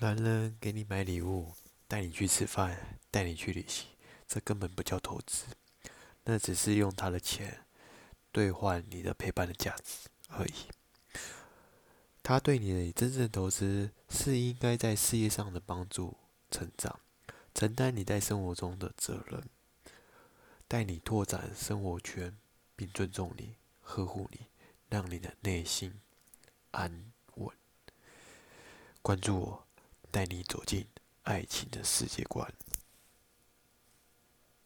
男人给你买礼物，带你去吃饭，带你去旅行，这根本不叫投资，那只是用他的钱兑换你的陪伴的价值而已。他对你的真正投资，是应该在事业上的帮助、成长，承担你在生活中的责任，带你拓展生活圈，并尊重你、呵护你，让你的内心安稳。关注我。带你走进爱情的世界观。